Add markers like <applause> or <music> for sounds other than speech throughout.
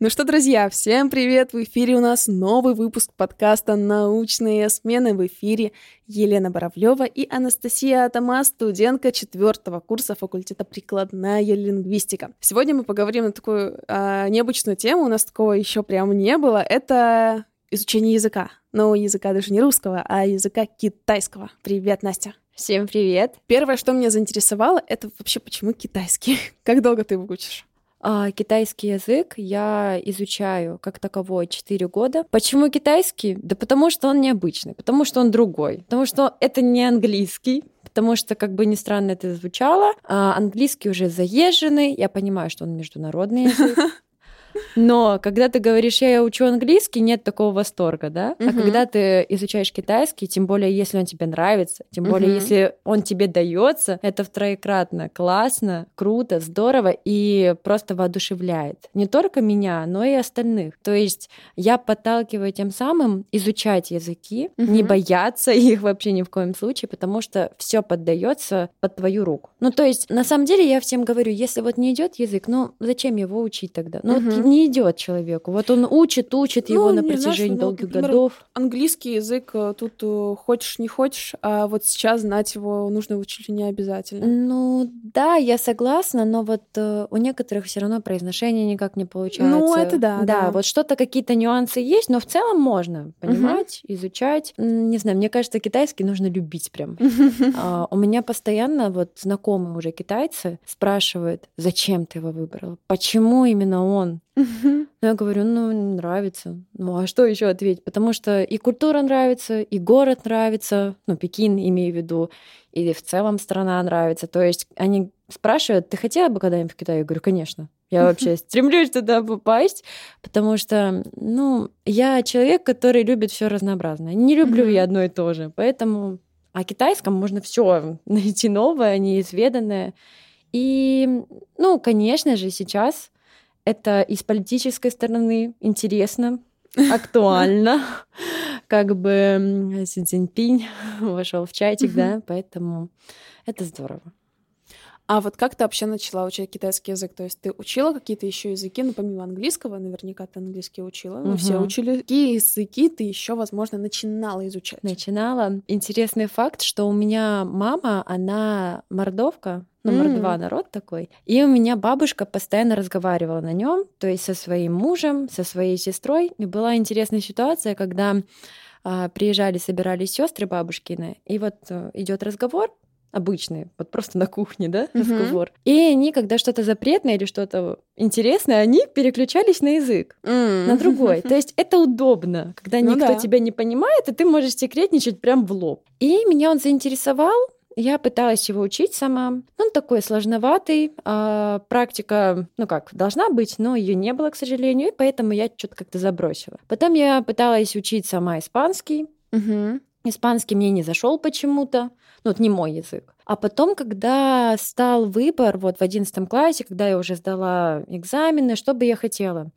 Ну что, друзья, всем привет! В эфире у нас новый выпуск подкаста «Научные смены». В эфире Елена Боровлева и Анастасия Атама, студентка четвертого курса факультета прикладная лингвистика. Сегодня мы поговорим на такую а, необычную тему, у нас такого еще прям не было. Это изучение языка. Но языка даже не русского, а языка китайского. Привет, Настя! Всем привет! Первое, что меня заинтересовало, это вообще почему китайский? <laughs> Как долго ты его учишь? А, китайский язык я изучаю как таковой 4 года. Почему китайский? Да потому что он необычный, потому что он другой, потому что это не английский, потому что, как бы ни странно это звучало, а английский уже заезженный, я понимаю, что он международный язык, <laughs> но когда ты говоришь, я учу английский, нет такого восторга, да? Uh-huh. А когда ты изучаешь китайский, тем более, если он тебе нравится, тем более, если он тебе дается, это втроекратно классно, круто, здорово и просто воодушевляет. Не только меня, но и остальных. То есть я подталкиваю тем самым изучать языки, uh-huh. не бояться <laughs> их вообще ни в коем случае, потому что все поддается под твою руку. Ну, то есть, на самом деле, я всем говорю, если вот не идет язык, ну, зачем его учить тогда? Ну, uh-huh не идет человеку. Вот он учит, учит ну, его на протяжении знаешь, ну, долгих например, годов. Английский язык э, тут э, хочешь не хочешь, а вот сейчас знать его нужно учить не обязательно. Ну да, я согласна, но вот э, у некоторых все равно произношение никак не получается. Ну это да. Да, да. вот что-то какие-то нюансы есть, но в целом можно понимать, угу. изучать. Не знаю, мне кажется, китайский нужно любить прям. <laughs> А, у меня постоянно вот знакомые уже китайцы спрашивают, зачем ты его выбрал, почему именно он. Ну, я говорю, ну, нравится. Ну, а что еще ответить? Потому что и культура нравится, и город нравится, ну, Пекин имею в виду, и в целом страна нравится. То есть они спрашивают, ты хотела бы когда-нибудь в Китай? Я говорю, конечно. Я вообще <laughs> стремлюсь туда попасть, потому что, ну, я человек, который любит все разнообразное. Не люблю я одно и то же. Поэтому о китайском можно все найти новое, неизведанное. И, ну, конечно же, сейчас это и с политической стороны интересно, актуально. Как бы Си Цзиньпинь <laughs> вошел в чатик, да, поэтому это здорово. А вот как ты вообще начала учить китайский язык? То есть ты учила какие-то еще языки, ну, помимо английского, наверняка ты английский учила, мы угу. все учили. Какие языки ты еще, возможно, начинала изучать? Начинала. Интересный факт, что у меня мама, она мордовка, номер mm. два народ такой. И у меня бабушка постоянно разговаривала на нем, то есть со своим мужем, со своей сестрой. И была интересная ситуация, когда а, приезжали, собирались сестры бабушкины, и вот э, идет разговор, обычные, вот просто на кухне, да, uh-huh. разговор. И они, когда что-то запретное или что-то интересное, они переключались на язык, mm. на другой. То есть это удобно, когда ну никто да. тебя не понимает, и ты можешь секретничать прям в лоб. И меня он заинтересовал, я пыталась его учить сама. Он такой сложноватый. А, практика, ну как, должна быть, но ее не было, к сожалению, и поэтому я что-то как-то забросила. Потом я пыталась учить сама испанский. Угу. Испанский мне не зашел почему-то. Ну, это не мой язык. А потом, когда стал выбор, вот в одиннадцатом классе, когда я уже сдала экзамены, что бы я хотела?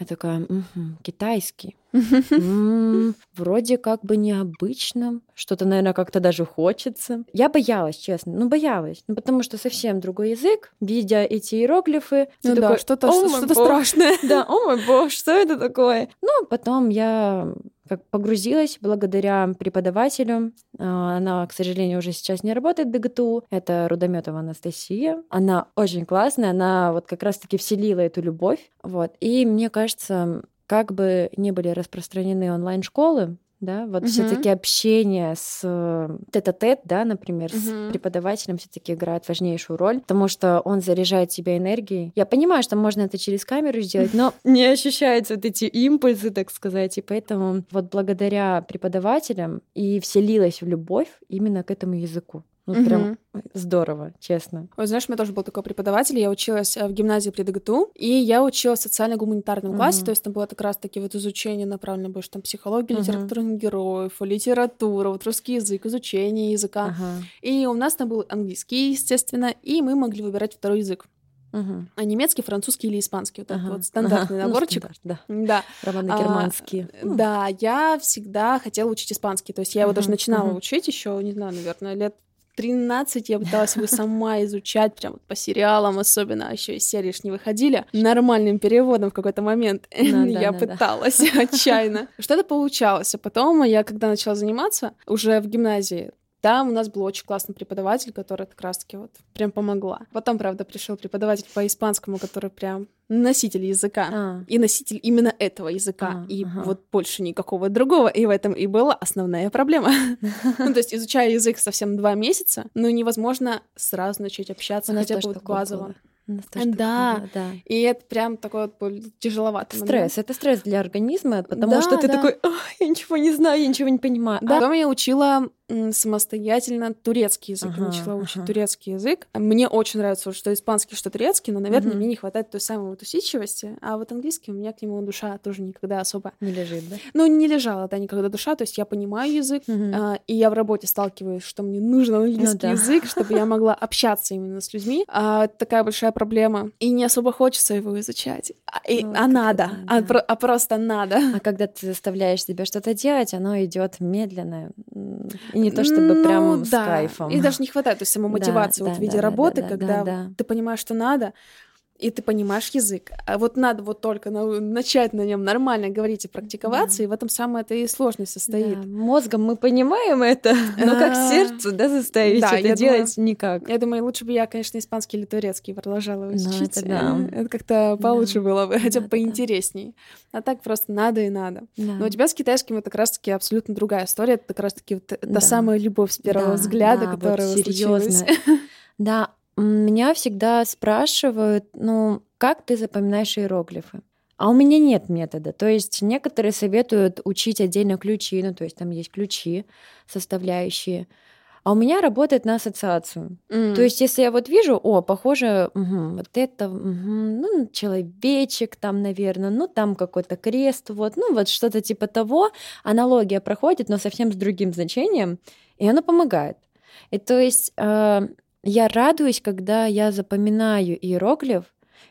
Я такая, угу, китайский. <laughs> М-м, вроде как бы необычно. Что-то, наверное, как-то даже хочется. Я боялась, честно. Ну, боялась. Ну, потому что совсем другой язык. Видя эти иероглифы, ну, да, что-то, что-то страшное. <laughs> Да, о мой бог, что это такое? Ну, потом я погрузилась благодаря преподавателю. А, она, к сожалению, уже сейчас не работает в ДГТУ. Это Рудометова Анастасия. Она очень классная, она вот как раз-таки вселила эту любовь. Вот. И мне кажется, как бы не были распространены онлайн-школы, да, вот угу. все-таки общение с э, тет-а-тет, да, например, угу. с преподавателем все-таки играет важнейшую роль, потому что он заряжает тебя энергией. Я понимаю, что можно это через камеру сделать, но <laughs> не ощущаются вот эти импульсы, так сказать, и поэтому вот благодаря преподавателям и вселилась в любовь именно к этому языку. Ну, угу. прям здорово, честно. Вот знаешь, у меня тоже был такой преподаватель, я училась э, в гимназии при ДГТУ, и я училась в социально-гуманитарном угу. классе, то есть там было как раз-таки вот изучение направлено больше там психология, угу. литературных героев, литература, вот русский язык, изучение языка. Ага. И у нас там был английский, естественно, и мы могли выбирать второй язык. Угу. А немецкий, французский или испанский. Вот ага. вот стандартный ага. Ну, наборчик. Ну, стандарт, да. да. Романо-германские. А, да, я всегда хотела учить испанский. То есть я его даже начинала угу. учить еще, не знаю, наверное, лет 13 я пыталась его сама изучать, прям по сериалам особенно, а еще и серии не выходили, нормальным переводом в какой-то момент. <laughs> <laughs> Я да, да, да. пыталась <laughs> отчаянно. Что-то получалось. А потом я, когда начала заниматься, уже в гимназии, там у нас был очень классный преподаватель, который как раз-таки вот прям помогла. Потом, правда, пришел преподаватель по испанскому, который прям носитель языка. А. И носитель именно этого языка. А, и ага. вот больше никакого другого. И в этом и была основная проблема. <laughs> Ну, то есть, изучая язык совсем два месяца, ну, невозможно сразу начать общаться, хотя бы вот базово. Да. да. И это прям такой вот был тяжеловатый момент. Стресс. Это стресс для организма, потому Да, что ты да. такой, «Ай, я ничего не знаю, я ничего не понимаю. Да. А- Потом я учила самостоятельно турецкий язык. Я Ага, начала учить ага. турецкий язык. Мне очень нравится, что испанский, что турецкий, но, наверное, Мгм. мне не хватает той самой вот усидчивости. А вот английский у меня к нему душа тоже никогда особо... Не лежит, да? Ну, не лежала, да, никогда душа. То есть я понимаю язык, Мгм. а, и я в работе сталкиваюсь, что мне нужен английский да. язык, чтобы я могла общаться именно с людьми. А, такая большая проблема. И не особо хочется его изучать. А, и- Ну, а надо. А, да. про- а просто надо. А когда ты заставляешь себя что-то делать, оно идет медленно. И не то чтобы Ну, прям с да. кайфом. И даже не хватает той самой Да, мотивации вот да, в виде да, да, работы, да, когда да, да. ты понимаешь, что надо, и ты понимаешь язык. А вот надо вот только на- начать на нем нормально говорить и практиковаться, и в этом самая это и сложность состоит. Да, Мозгом мы понимаем это, но как А, сердцу, да, заставить да, это делать никак. Я думаю, лучше бы я, конечно, испанский или турецкий продолжала Ну, учить. это да. <laughs> Это как-то получше было бы, хотя бы Да, да, да. поинтересней. А так просто надо и надо. Да. Но у тебя с китайским это как раз-таки абсолютно другая история. Это как раз-таки вот та Да. самая любовь с первого Да, взгляда, да, вот которая серьёзно. случилась. <laughs> Да, меня всегда спрашивают, ну, как ты запоминаешь иероглифы? А у меня нет метода. То есть некоторые советуют учить отдельно ключи, ну, то есть там есть ключи составляющие. А у меня работает на ассоциацию. М. То есть, если я вот вижу, о, похоже, мгм, вот это, мгм, ну, человечек там, наверное, ну, там какой-то крест, вот, ну, вот что-то типа того, аналогия проходит, но совсем с другим значением, и оно помогает. И то есть э, я радуюсь, когда я запоминаю иероглиф,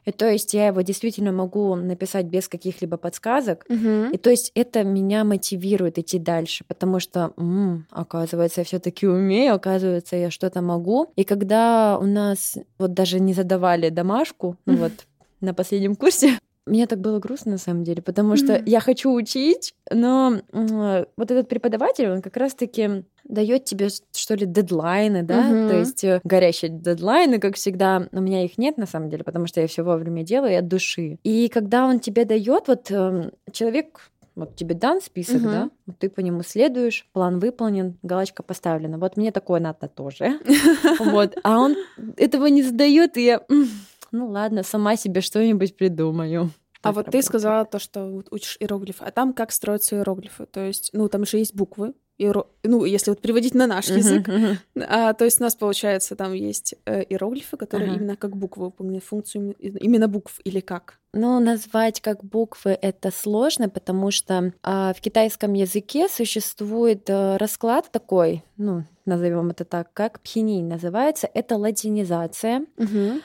и то есть я его действительно могу написать без каких-либо подсказок, Мгм. и то есть это меня мотивирует идти дальше, потому что, м, оказывается, я все-таки умею, оказывается, я что-то могу. И когда у нас вот даже не задавали домашку, ну <laughs> вот на последнем курсе, мне так было грустно на самом деле, потому что я хочу учить, но вот этот преподаватель, он как раз-таки дает тебе, что ли, дедлайны, да, Мгм. то есть э, горящие дедлайны, как всегда. У меня их нет на самом деле, потому что я все вовремя делаю и от души. И когда он тебе дает, вот эм, человек вот тебе дан список, Мгм. да, вот ты по нему следуешь, план выполнен, галочка поставлена. Вот мне такое надо тоже. <laughs> Вот. А он этого не задает, и я, «М, ну ладно, сама себе что-нибудь придумаю. А вот ты сказала то, что учишь иероглифы, а там как строятся иероглифы? То есть, ну, там же есть буквы, иеро- ну, если вот переводить на наш язык, а, то есть у нас, получается, там есть э, иероглифы, которые Ага. именно как буквы выполняют функцию им- именно букв или как? Ну, назвать как буквы это сложно, потому что а, в китайском языке существует э, расклад такой, ну, назовем это так, как пхининь называется, это латинизация.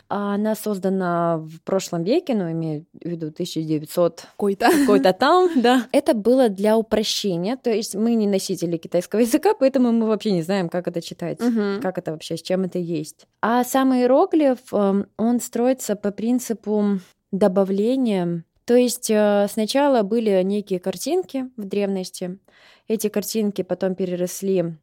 А Она создана в прошлом веке, ну, имею в виду 1900 Какой-то. <laughs> какой-то там, <laughs> да. Это было для упрощения, то есть мы не носители китайского <laughs> языка, поэтому мы вообще не знаем, как это читается. Мгм. Как это вообще, с чем это есть. А сам иероглиф, эм, он строится по принципу добавления. То есть э, сначала были некие картинки в древности. Эти картинки потом переросли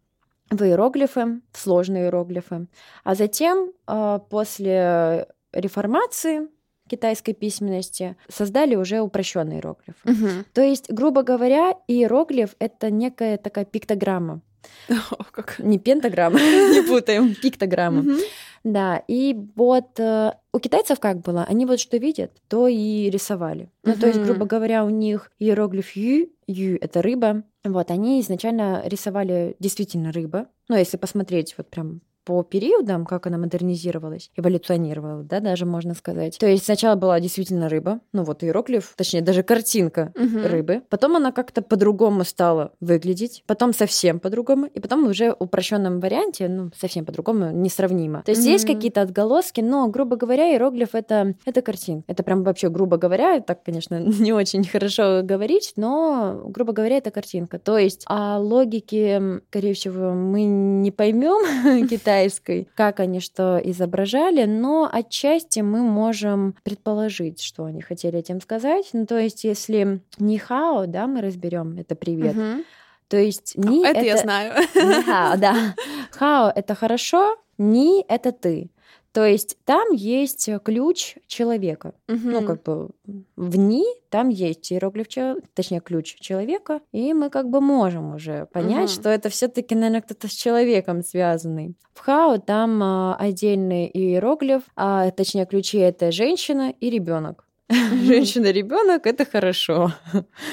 в иероглифы, в сложные иероглифы. А затем, э, после реформации китайской письменности, создали уже упрощенный иероглиф. Мгм. То есть, грубо говоря, иероглиф — это некая такая пиктограмма. <laughs> О, как. Не пентаграмма, <laughs> не путаем, пиктограмма. Мгм. Да, и вот э, у китайцев как было? Они вот что видят, то и рисовали. Ну, то есть, грубо говоря, у них иероглиф ю, ю — это рыба. Вот, они изначально рисовали действительно рыба. Ну, если посмотреть вот прям по периодам, как она модернизировалась, эволюционировала, да, даже можно сказать. То есть сначала была действительно рыба, ну вот иероглиф, точнее даже картинка Мгм. рыбы. Потом она как-то по-другому стала выглядеть, потом совсем по-другому, и потом уже в упрощенном варианте, ну, совсем по-другому, несравнимо. То есть есть Мгм. какие-то отголоски, но, грубо говоря, иероглиф это, это картинка. Это прям вообще, грубо говоря, так, конечно, <laughs> не очень хорошо говорить, но, грубо говоря, это картинка. То есть о логике, скорее всего, мы не поймем <laughs> китайской, как они что изображали, но отчасти мы можем предположить, что они хотели этим сказать. Ну, то есть, если не хао, да, мы разберем это привет. Мгм. То есть ни Это я знаю. не хао, да. Хао это хорошо, ни это ты. То есть там есть ключ человека. Ну, Мгм. как бы в «ни» там есть иероглиф, точнее, ключ человека, и мы как бы можем уже понять, Мгм. что это все таки наверное, кто-то с человеком связанный. В «хао» там а, отдельный иероглиф, а, точнее, ключи — это женщина и ребенок. <laughs> Женщина, ребенок это хорошо.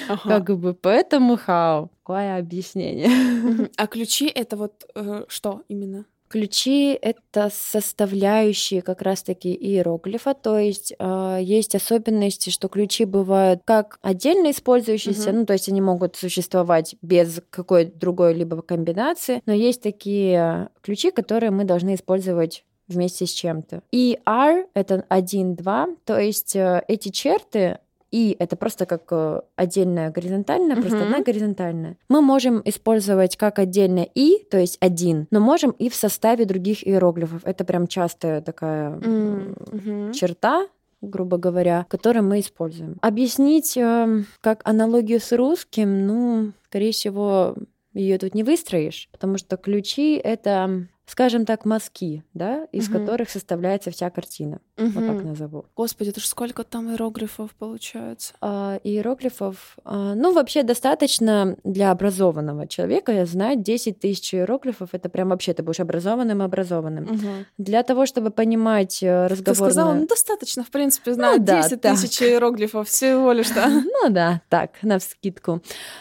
Ага. Как бы поэтому «хао». Какое объяснение? <laughs> А ключи это вот э, что именно? Ключи — это составляющие как раз-таки иероглифа, то есть э, есть особенности, что ключи бывают как отдельно использующиеся, Мгм. ну то есть они могут существовать без какой-то другой либо комбинации, но есть такие ключи, которые мы должны использовать вместе с чем-то. И R — это 1, 2, то есть э, эти черты и это просто как э, отдельная горизонтальная, просто Мгм. одна горизонтальная. Мы можем использовать как отдельно и, то есть один, но можем и в составе других иероглифов. Это прям частая такая мгм. черта грубо говоря, которую мы используем. Объяснить эм, как аналогию с русским, ну, скорее всего, ее тут не выстроишь, потому что ключи — это, скажем так, мазки, да, из Мгм. которых составляется вся картина. Вот так назову. Господи, это ж сколько там иероглифов получается? А, иероглифов, а, ну, вообще достаточно для образованного человека знать 10 тысяч иероглифов. Это прям вообще ты будешь образованным образованным. Мгм. Для того, чтобы понимать э, Ты сказала, ну достаточно, в принципе, знать да, 10 так. тысяч иероглифов всего лишь, да? <laughs> Ну да, так, на вскидку.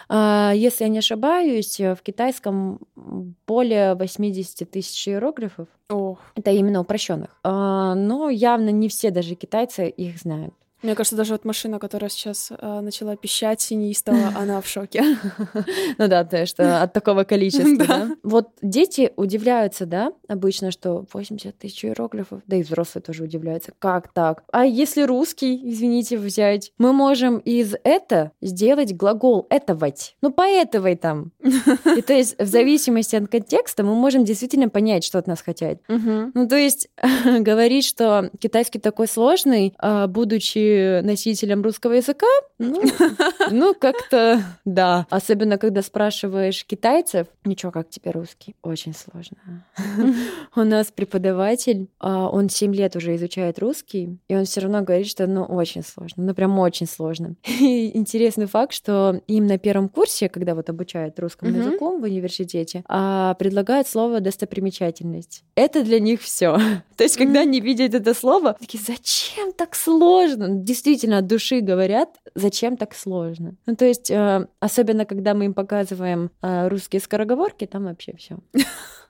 А, Если я не ошибаюсь, э, в китайском более 80 тысяч иероглифов. Ох, Это именно упрощенных. Но явно не все даже китайцы их знают. Мне кажется, даже вот машина, которая сейчас а, начала пищать неистово, <laughs> она в шоке. <laughs> Ну да, то есть что от такого количества. <laughs> Вот дети удивляются, да, обычно, что 80 тысяч иероглифов, да и взрослые тоже удивляются, как так? А если русский, извините, взять, мы можем из «это» сделать глагол «этовать». Ну, поэтовай там. И то есть в зависимости от контекста мы можем действительно понять, что от нас хотят. Ну, то есть говорить, что китайский такой сложный, а, будучи носителем русского языка, ну, <laughs> ну, как-то да. Особенно, когда спрашиваешь китайцев, ничего, как тебе русский? Очень сложно. <laughs> У нас преподаватель, а, он 7 лет уже изучает русский, и он все равно говорит, что ну очень сложно, ну прям очень сложно. <laughs> И интересный факт, что им на первом курсе, когда вот обучают русскому языку в университете, а, предлагают слово достопримечательность. Это для них все. То есть, когда они видят это слово, такие, зачем так сложно? Действительно, от души говорят, зачем так сложно. Ну, то есть, э, особенно, когда мы им показываем э, русские скороговорки, там вообще все. <laughs>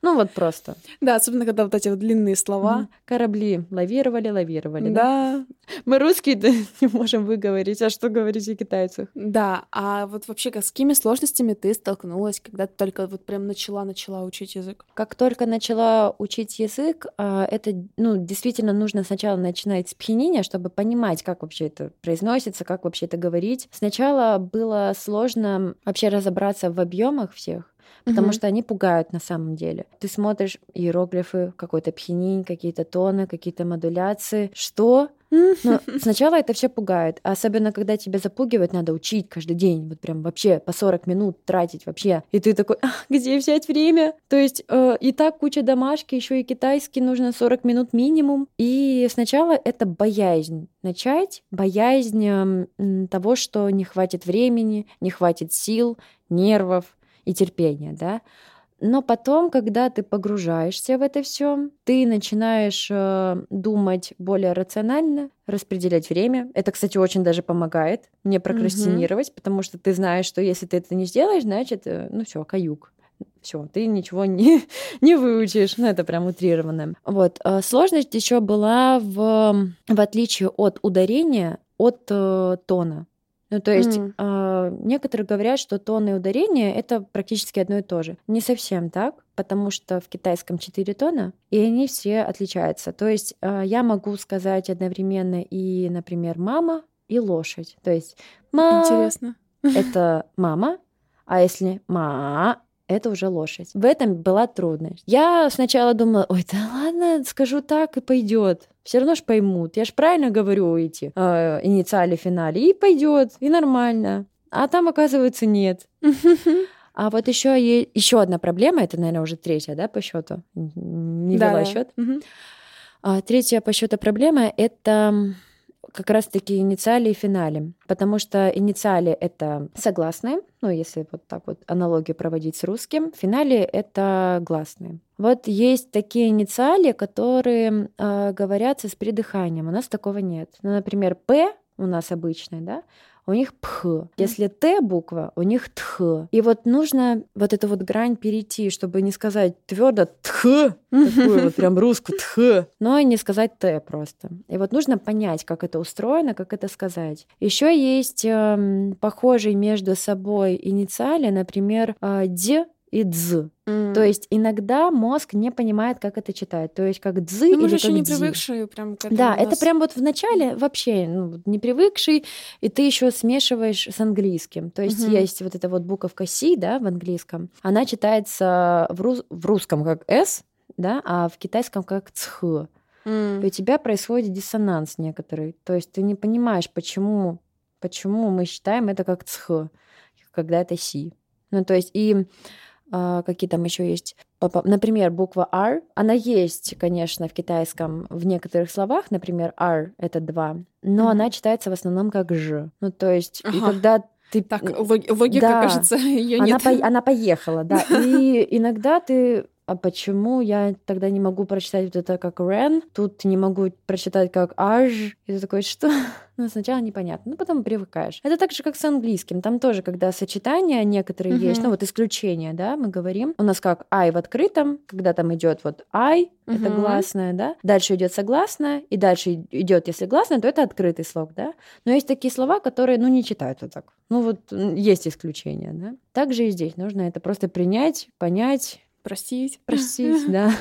Ну, вот просто. Да, особенно когда вот эти вот длинные слова. Корабли лавировали, лавировали. Да? Да, Мы русские да, <laughs> не можем выговорить, а что говорить о китайцах? да. А вот вообще, с какими сложностями ты столкнулась, когда ты только вот прям начала-начала учить язык? Как только начала учить язык, а, это, ну, действительно нужно сначала начинать с пхенения, чтобы понимать, как вообще это произносится, как вообще это говорить. Сначала было сложно вообще разобраться в объемах всех, потому Мгм. что они пугают на самом деле. Ты смотришь иероглифы, какой-то пхенинь, какие-то тоны, какие-то модуляции. Что? Но сначала это все пугает, а особенно когда тебя запугивают, надо учить каждый день, вот прям вообще по 40 минут тратить вообще. И ты такой, «А, где взять время? То есть э, и так куча домашки, еще и китайский нужно 40 минут минимум. И сначала это боязнь начать, боязнь м, того, что не хватит времени, не хватит сил, нервов и терпения, да. Но потом, когда ты погружаешься в это все, ты начинаешь э, думать более рационально, распределять время. Это, кстати, очень даже помогает не прокрастинировать, потому что ты знаешь, что если ты это не сделаешь, значит, э, ну все, каюк. Все, ты ничего не, <laughs> не выучишь. Ну, это прям утрированно. Вот. э, Сложность еще была в, в отличие от ударения, от э, тона. Ну, то есть М. э, некоторые говорят, что тон и ударение это практически одно и то же. Не совсем так, потому что в китайском четыре тона, и они все отличаются. То есть э, я могу сказать одновременно и, например, мама и лошадь. То есть ма Интересно. это мама, а если ма это уже лошадь. В этом была трудность. Я сначала думала, ой, да ладно, скажу так и пойдет. Все равно ж поймут. Я ж правильно говорю эти э, инициали финале. И пойдет, и нормально. А там, оказывается, нет. <laughs> А вот еще еще одна проблема, это, наверное, уже третья, да, по счету. Не да, вела счет. А, третья по счету проблема это как раз-таки инициали и финале, потому что инициали — это согласные, ну, если вот так вот аналогию проводить с русским, в финале — это гласные. Вот есть такие инициали, которые э, говорятся с придыханием. У нас такого нет. Ну, например, П у нас обычный, да, у них пх. Если т буква, у них тх. И вот нужно вот эту вот грань перейти, чтобы не сказать твердо тх, такую вот прям русскую тх, но и не сказать т просто. И вот нужно понять, как это устроено, как это сказать. Еще есть э, похожий между собой инициали, например, э, д и дз. Mm. То есть иногда мозг не понимает, как это читать. То есть как дз ну, или как еще не дзи. привыкшие прям к этому. Да, это прям вот в начале вообще ну, не привыкший, и ты еще смешиваешь с английским. То есть mm-hmm. есть вот эта вот буковка C, да, в английском. Она читается в, рус- в русском как S, да, а в китайском как цх. Mm. И у тебя происходит диссонанс некоторый. То есть ты не понимаешь, почему, почему мы считаем это как цх, когда это си. Ну, то есть и какие там еще есть. Например, буква R, она есть, конечно, в китайском в некоторых словах, например, R это два, но mm-hmm. она читается в основном как Ж. Ну, то есть, ага. и когда ты... Так, логика, да, кажется, <laughs> ее она нет. По... Она поехала, да. <laughs> И иногда ты а почему я тогда не могу прочитать вот это как Рен, тут не могу прочитать как Аж, и ты такой, что? <laughs> Ну, сначала непонятно, ну, потом привыкаешь. Это так же, как с английским. Там тоже, когда сочетания некоторые mm-hmm. есть, ну, вот исключения, да, мы говорим. У нас как I в открытом, когда там идет вот I, mm-hmm. это гласное, да. Дальше идет согласное, и дальше идет, если гласное, то это открытый слог, да. Но есть такие слова, которые, ну, не читают вот так. Ну, вот есть исключения, да. Также и здесь нужно это просто принять, понять, Простить. <laughs> Простить, <laughs> да.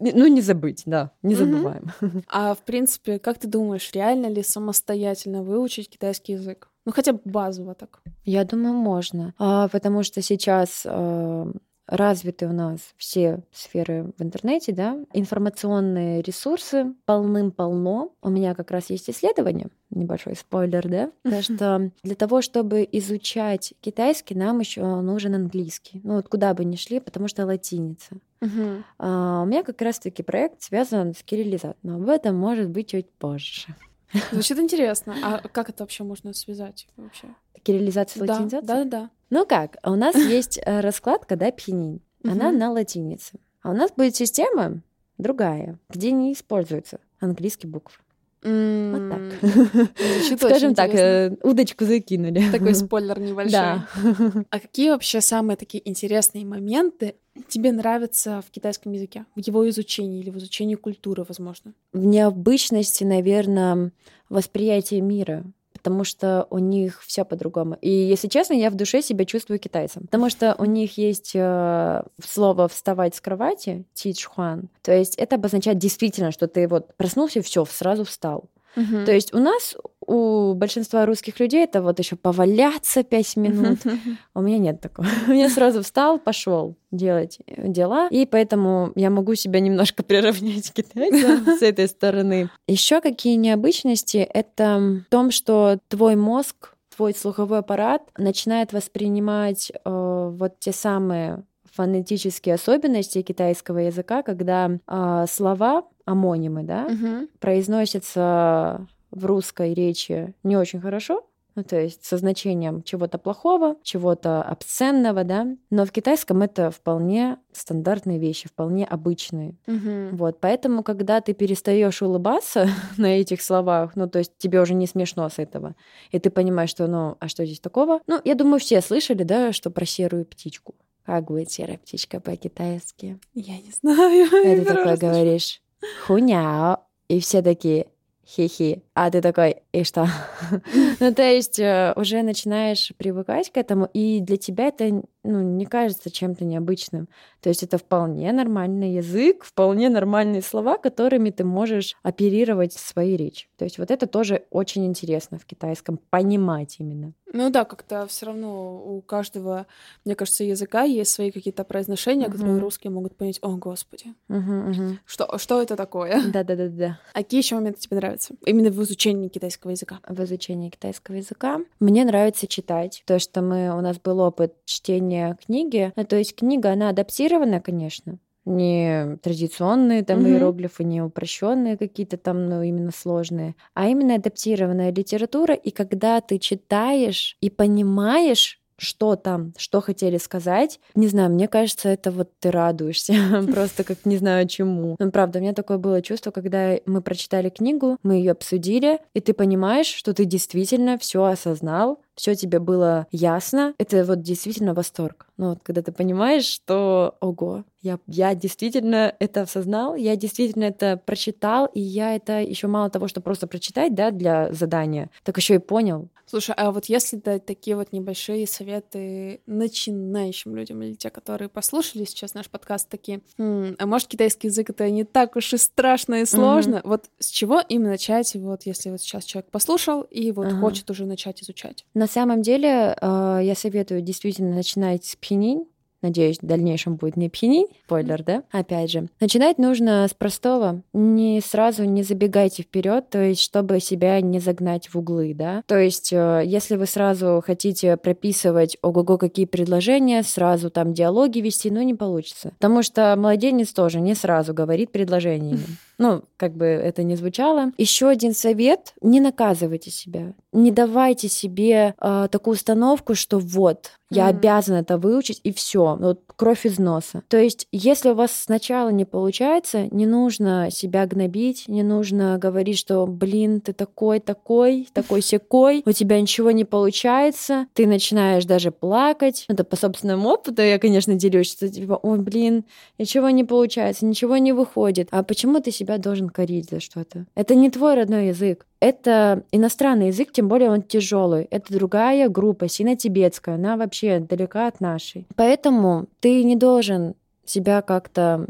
ну, не забыть, да, не забываем. <laughs> А в принципе, как ты думаешь, реально ли самостоятельно выучить китайский язык? Ну, хотя бы базово так. Я думаю, можно. А, потому что сейчас а, развиты у нас все сферы в интернете, да, информационные ресурсы полным-полно. У меня как раз есть исследование, небольшой спойлер, да, то что для того, чтобы изучать китайский, нам еще нужен английский. Ну вот куда бы ни шли, потому что латиница. Uh-huh. А, у меня как раз-таки проект связан с кириллизацией, но об этом может быть чуть позже. Звучит интересно. А как это вообще можно связать вообще? Кириллизация, латинизация? Да, да, да. Ну как, у нас <laughs> есть э, раскладка, да, пхенинь. Она на латинице. А у нас будет система другая, где не используются английские буквы. Вот так. <laughs> Скажем так, э, удочку закинули. Такой <laughs> спойлер небольшой. Да. А какие вообще самые такие интересные моменты тебе нравятся в китайском языке? В его изучении или в изучении культуры, возможно? В необычности, наверное, восприятие мира потому что у них все по-другому. И, если честно, я в душе себя чувствую китайцем, потому что у них есть э, слово «вставать с кровати» — «тичхуан», то есть это обозначает действительно, что ты вот проснулся все, сразу встал. Угу. То есть у нас, у большинства русских людей, это вот еще поваляться пять минут. <laughs> У меня нет такого. <laughs> Я сразу встал, пошел делать дела, и поэтому я могу себя немножко <laughs> приравнять к китайцам с этой стороны. Еще какие необычности? Это в том, что твой мозг твой слуховой аппарат начинает воспринимать э, вот те самые фонетические особенности китайского языка, когда э, слова амонимы, да, угу. произносятся в русской речи не очень хорошо, ну, то есть со значением чего-то плохого, чего-то обсценного, да. Но в китайском это вполне стандартные вещи, вполне обычные. Угу. Вот, поэтому, когда ты перестаешь улыбаться <laughs> на этих словах, ну, то есть тебе уже не смешно с этого, и ты понимаешь, что, ну, а что здесь такого? Ну, я думаю, все слышали, да, что про серую птичку. Как будет серая птичка по-китайски? Я не знаю. <laughs> Это такое говоришь хуняо. И все такие хи-хи. А ты такой и что? <laughs> ну, то есть э, уже начинаешь привыкать к этому, и для тебя это ну, не кажется чем-то необычным. То есть это вполне нормальный язык, вполне нормальные слова, которыми ты можешь оперировать в своей речи. То есть вот это тоже очень интересно в китайском, понимать именно. Ну да, как-то все равно у каждого, мне кажется, языка есть свои какие-то произношения, uh-huh. которые русские могут понять. О, господи, uh-huh, uh-huh. что что это такое? Да, да, да, да. А какие еще моменты тебе нравятся? Именно в изучении китайского языка. В изучении китайского языка мне нравится читать. То, что мы у нас был опыт чтения книги. Ну, то есть книга она адаптирована, конечно не традиционные там mm-hmm. иероглифы, не упрощенные какие-то там, ну, именно сложные, а именно адаптированная литература. И когда ты читаешь и понимаешь, что там, что хотели сказать. Не знаю, мне кажется, это вот ты радуешься, <laughs> просто как не знаю чему. Но правда, у меня такое было чувство, когда мы прочитали книгу, мы ее обсудили, и ты понимаешь, что ты действительно все осознал, все тебе было ясно, это вот действительно восторг. Ну вот, когда ты понимаешь, что, ого, я, я действительно это осознал, я действительно это прочитал, и я это еще мало того, что просто прочитать, да, для задания, так еще и понял. Слушай, а вот если дать такие вот небольшие советы начинающим людям или те, которые послушали сейчас наш подкаст, такие, хм, а может китайский язык это не так уж и страшно и сложно? Mm-hmm. Вот с чего им начать, вот если вот сейчас человек послушал и вот uh-huh. хочет уже начать изучать? На самом деле э, я советую действительно начинать с пининь, Надеюсь, в дальнейшем будет не пьянить. Спойлер, да? Опять же. Начинать нужно с простого. Не сразу не забегайте вперед, то есть, чтобы себя не загнать в углы, да? То есть, э, если вы сразу хотите прописывать ого-го какие предложения, сразу там диалоги вести, ну, не получится. Потому что младенец тоже не сразу говорит предложениями. <laughs> Ну, как бы это ни звучало. Еще один совет: не наказывайте себя, не давайте себе э, такую установку, что вот я mm. обязана это выучить и все, вот кровь из носа. То есть, если у вас сначала не получается, не нужно себя гнобить, не нужно говорить, что, блин, ты такой, такой, такой секой, у тебя ничего не получается, ты начинаешь даже плакать. Это по собственному опыту я, конечно, делюсь, что типа, ой, блин, ничего не получается, ничего не выходит. А почему ты себя должен корить за что-то? Это не твой родной язык. Это иностранный язык, тем более он тяжелый. Это другая группа, сино-тибетская, она вообще далека от нашей. Поэтому ты не должен себя как-то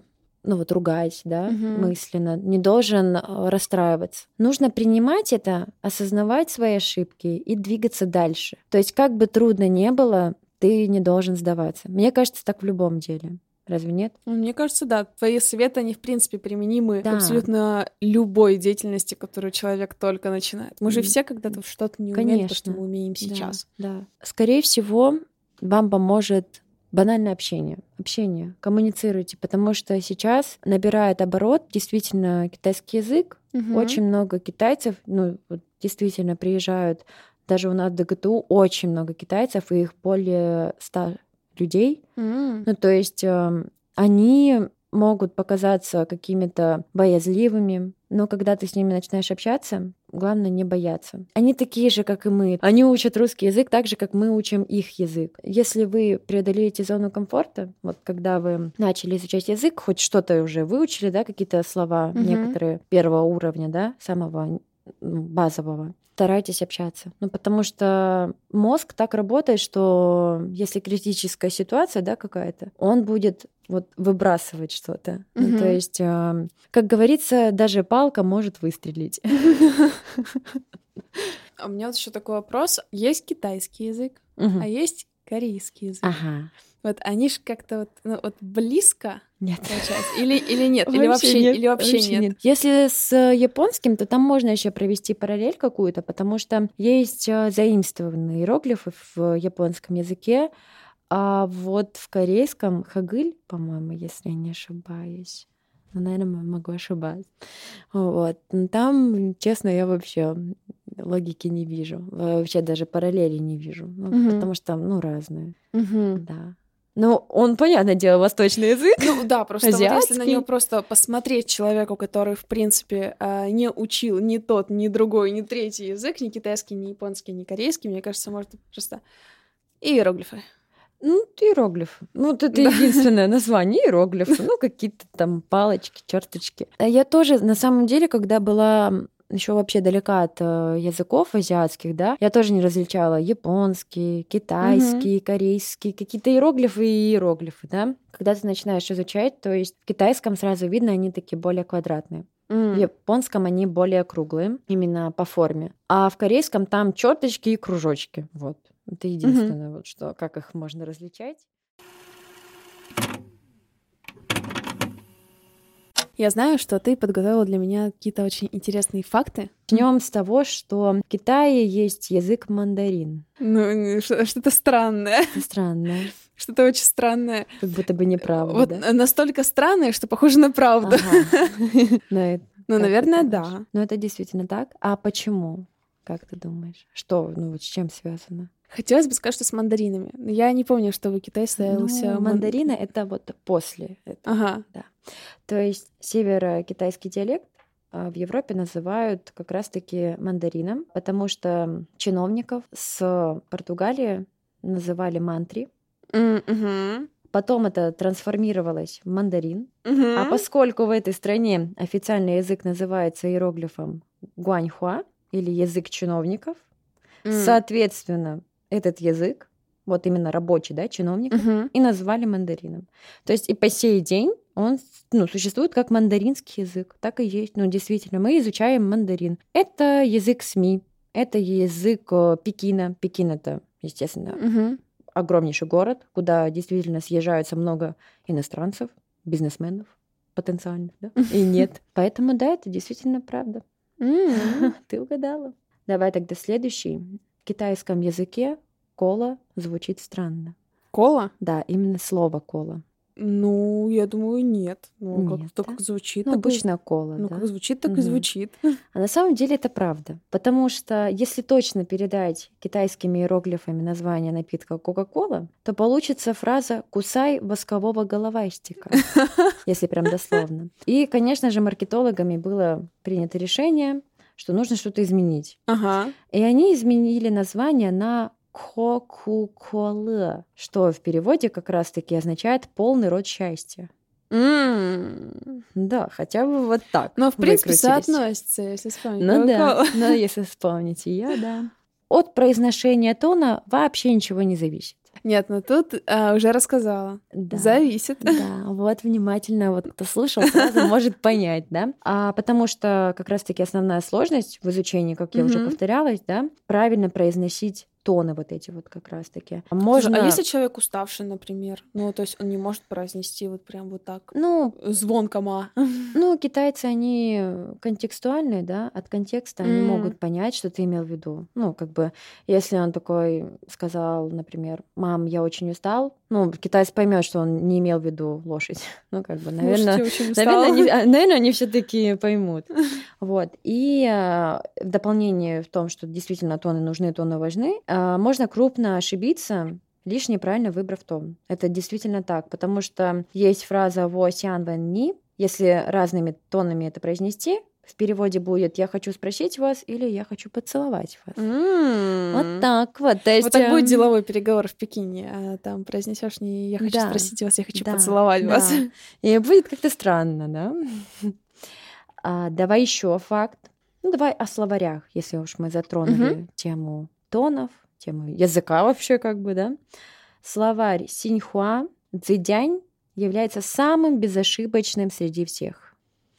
ну вот ругать, да, угу. мысленно, не должен э, расстраиваться. Нужно принимать это, осознавать свои ошибки и двигаться дальше. То есть как бы трудно не было, ты не должен сдаваться. Мне кажется, так в любом деле. Разве нет? Ну, мне кажется, да. Твои советы, они, в принципе, применимы да. к абсолютно любой деятельности, которую человек только начинает. Мы же все когда-то что-то не умеем, то, что мы умеем сейчас. Да, да. Скорее всего, вам поможет банальное общение. Общение. Коммуницируйте, потому что сейчас набирает оборот действительно китайский язык. Угу. Очень много китайцев, ну, действительно приезжают даже у нас в ДГТУ очень много китайцев, и их более ста людей. Mm. Ну, то есть э, они могут показаться какими-то боязливыми, но когда ты с ними начинаешь общаться, главное не бояться. Они такие же, как и мы. Они учат русский язык так же, как мы учим их язык. Если вы преодолеете зону комфорта, вот когда вы начали изучать язык, хоть что-то уже выучили, да, какие-то слова mm-hmm. некоторые первого уровня, да, самого базового, старайтесь общаться. Ну, потому что мозг так работает, что если критическая ситуация, да, какая-то, он будет вот выбрасывать что-то. Mm-hmm. Ну, то есть, э, как говорится, даже палка может выстрелить. <laughs> А у меня вот еще такой вопрос. Есть китайский язык, а есть корейский язык. Ага. Вот они же как-то вот, ну, вот близко нет. Или, или нет, или вообще, нет, или вообще, вообще нет. нет. Если с японским, то там можно еще провести параллель какую-то, потому что есть э, заимствованные иероглифы в японском языке, а вот в корейском хагыль, по-моему, если я не ошибаюсь, ну, наверное, могу ошибаться. Вот. Там, честно, я вообще логики не вижу. Вообще даже параллели не вижу. Ну, угу. Потому что, ну, разные. Угу. Да. Ну, он, понятное дело, восточный язык. Ну да, просто вот если на него просто посмотреть человеку, который, в принципе, а, не учил ни тот, ни другой, ни третий язык, ни китайский, ни японский, ни корейский, мне кажется, может просто иероглифы. Ну, иероглифы. Ну, это да. единственное название иероглифы. Ну, какие-то там палочки, черточки. А я тоже, на самом деле, когда была еще вообще далека от э, языков азиатских, да, я тоже не различала японский, китайский, mm-hmm. корейский, какие-то иероглифы и иероглифы, да. Когда ты начинаешь изучать, то есть в китайском сразу видно, они такие более квадратные. Mm. В японском они более круглые, именно по форме. А в корейском там черточки и кружочки. Вот. Это единственное, mm-hmm. вот что, как их можно различать. Я знаю, что ты подготовила для меня какие-то очень интересные факты. Начнем с того, что в Китае есть язык мандарин. Ну, что-то странное. Странное. <laughs> Что-то очень странное. Как будто бы неправда. Вот да? настолько странное, что похоже на правду. <laughs> Ну, наверное, да. Ну, это действительно так. А почему? Как ты думаешь? Что, ну, вот с чем связано? Хотелось бы сказать, что с мандаринами. Я не помню, что в Китае ставился... Ну, мандарины — это вот после этого. Ага. Да. То есть северо-китайский диалект а, в Европе называют как раз-таки мандарином, потому что чиновников с Португалии называли мантри. Mm-hmm. Потом это трансформировалось в мандарин. Mm-hmm. А поскольку в этой стране официальный язык называется иероглифом гуаньхуа или язык чиновников, mm. соответственно, этот язык, вот именно рабочий, да, чиновников, mm-hmm. и назвали мандарином. То есть и по сей день он ну, существует как мандаринский язык. Так и есть. Ну, действительно, мы изучаем мандарин. Это язык СМИ, это язык э, Пекина. Пекин это, естественно, угу. огромнейший город, куда действительно съезжаются много иностранцев, бизнесменов потенциальных, да? <laughs> И нет. Поэтому, да, это действительно правда. <laughs> Ты угадала. Давай тогда следующий. Китайском языке кола звучит странно. Кола? Да, именно слово кола. Ну, я думаю, нет. Ну, нет, как, да? как звучит, ну, так обычно и... кола, ну, да? как звучит, так угу. и звучит. <laughs> А на самом деле это правда. Потому что если точно передать китайскими иероглифами название напитка Кока-Кола, то получится фраза «кусай воскового головастика», <laughs> если прям дословно. И, конечно же, маркетологами было принято решение, что нужно что-то изменить. Ага. И они изменили название на Кокуколы, что в переводе как раз-таки означает полный род счастья. Mm. Да, хотя бы вот так. Но, в принципе, соотносится, если вспомнить. Ну да, но если вспомните, я, да. От произношения тона вообще ничего не зависит. Нет, ну тут а, уже рассказала. Да. Зависит. Да, вот внимательно вот кто слушал, сразу может понять, да. А потому что как раз-таки основная сложность в изучении, как я уже повторялась, да, правильно произносить тоны вот эти вот как раз-таки. А можно... А если человек уставший, например? Ну, то есть он не может произнести вот прям вот так ну, звонко ма. <laughs> Ну, китайцы, они контекстуальные, да, от контекста mm. они могут понять, что ты имел в виду. Ну, как бы, если он такой сказал, например, мам, я очень устал, ну, китаец поймет, что он не имел в виду лошадь. <laughs> Ну, как бы, наверное, наверное, они, а, <laughs> наверное, они все-таки поймут. <laughs> Вот. И э, в дополнение в том, что действительно тоны нужны, тоны важны, э, можно крупно ошибиться, лишь неправильно выбрав тон. Это действительно так, потому что есть фраза «во сян вэн ни», если разными тонами это произнести, в переводе будет «я хочу спросить вас» или «я хочу поцеловать вас». Mm. Вот так вот. То есть, вот так будет эм, деловой переговор в Пекине, а там произнесешь не «я хочу да, спросить вас», «я хочу да, поцеловать да. вас». И будет как-то странно, да? А, давай еще факт. Ну, давай о словарях, если уж мы затронули угу. тему тонов, тему языка вообще, как бы, да. Словарь Синьхуа Цзидянь является самым безошибочным среди всех.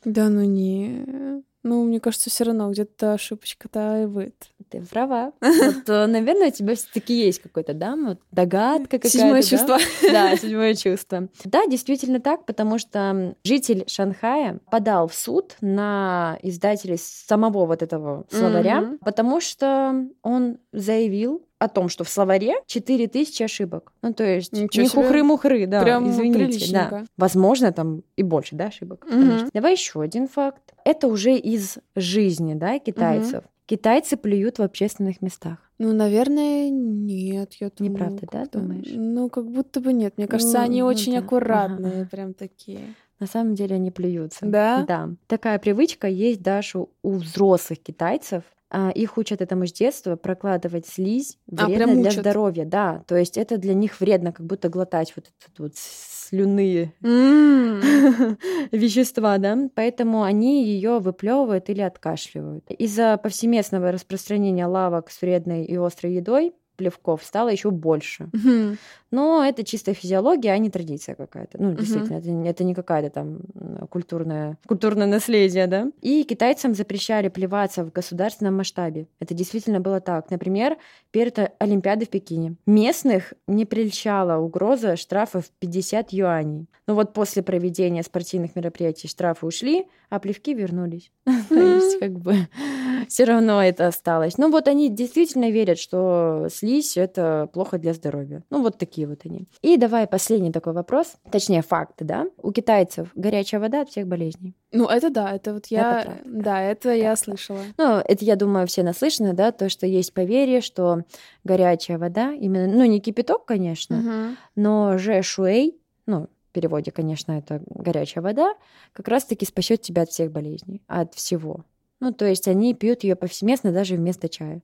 Да, ну не. Ну, мне кажется, все равно где-то ошибочка-то и будет. Ты права. Вот, э, наверное, у тебя все-таки есть какой-то, да, вот догадка какая-то. Седьмое чувство. Да, седьмое чувство. Да, действительно так, потому что житель Шанхая подал в суд на издателей самого вот этого словаря, потому что он заявил, о том, что в словаре 4000 ошибок. Ну, то есть Ничего не хухры-мухры, да, Прям извините. Да. Возможно, там и больше, да, ошибок. Угу. Давай еще один факт. Это уже из жизни, да, китайцев. Угу. Китайцы плюют в общественных местах. Ну, наверное, нет. Я думаю, Неправда, да, думаешь? Ну, как будто бы нет. Мне кажется, ну, они ну, очень да. аккуратные, ага. прям такие. На самом деле они плюются. Да? Да. Такая привычка есть даже у взрослых китайцев. А, их учат этому с детства прокладывать слизь А, вредно прям для учат? здоровья, да. То есть это для них вредно, как будто глотать вот этот вот слюные М. <laughs> вещества, да, поэтому они ее выплевывают или откашливают. Из-за повсеместного распространения лавок с вредной и острой едой плевков стало еще больше. Мгм. Но это чисто физиология, а не традиция какая-то. Ну, действительно, это, не- это не какая-то там м, культурное, культурное наследие, да. И китайцам запрещали плеваться в государственном масштабе. Это действительно было так. Например, перед Олимпиадой в Пекине. Местных не прельщала угроза штрафа в 50 юаней. Но вот после проведения спортивных мероприятий штрафы ушли, а плевки вернулись. <laughs> То есть, как бы, <laughs> все равно это осталось. Ну, вот они действительно верят, что слизь — это плохо для здоровья. Ну, вот такие вот они. И давай последний такой вопрос, точнее, факты, да? У китайцев горячая вода от всех болезней. Ну, это да, это вот я... Это правда. Да, это я слышала. Ну, это, я думаю, все наслышаны, да, то, что есть поверье, что горячая вода, именно, ну, не кипяток, конечно, Мгм. но же шуэй, ну, в переводе, конечно, это горячая вода, как раз-таки спасет тебя от всех болезней, от всего. Ну, то есть они пьют ее повсеместно даже вместо чая.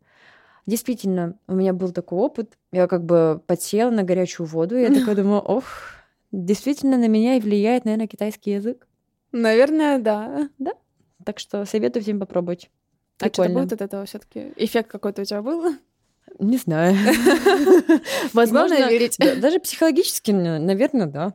Действительно, у меня был такой опыт. Я как бы подсела на горячую воду, и я такая <laughs> думаю, ох, действительно на меня и влияет, наверное, китайский язык. Наверное, да. Так что советую всем попробовать. А Прикольно. будет от этого все таки Эффект какой-то у тебя был? Не знаю. <laughs> <laughs> Главное верить. да, даже психологически, наверное, да.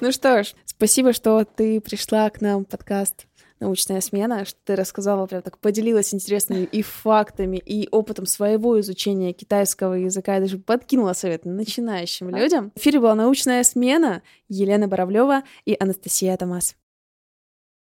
Ну что ж, спасибо, что ты пришла к нам в подкаст «Научная смена», что ты рассказала, прям так поделилась интересными и фактами, и опытом своего изучения китайского языка, и даже подкинула совет начинающим людям. В эфире была «Научная смена» Елена Боровлева и Анастасия Томас.